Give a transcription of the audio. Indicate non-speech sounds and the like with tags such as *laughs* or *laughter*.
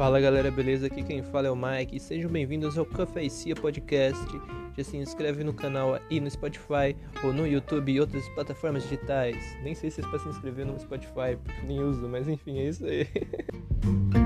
Fala galera, beleza? Aqui quem fala é o Mike. Sejam bem-vindos ao Cafeicia Podcast. Já se inscreve no canal aí no Spotify ou no YouTube e outras plataformas digitais. Nem sei se é para se inscrever no Spotify, porque nem uso, mas enfim, é isso aí. *laughs*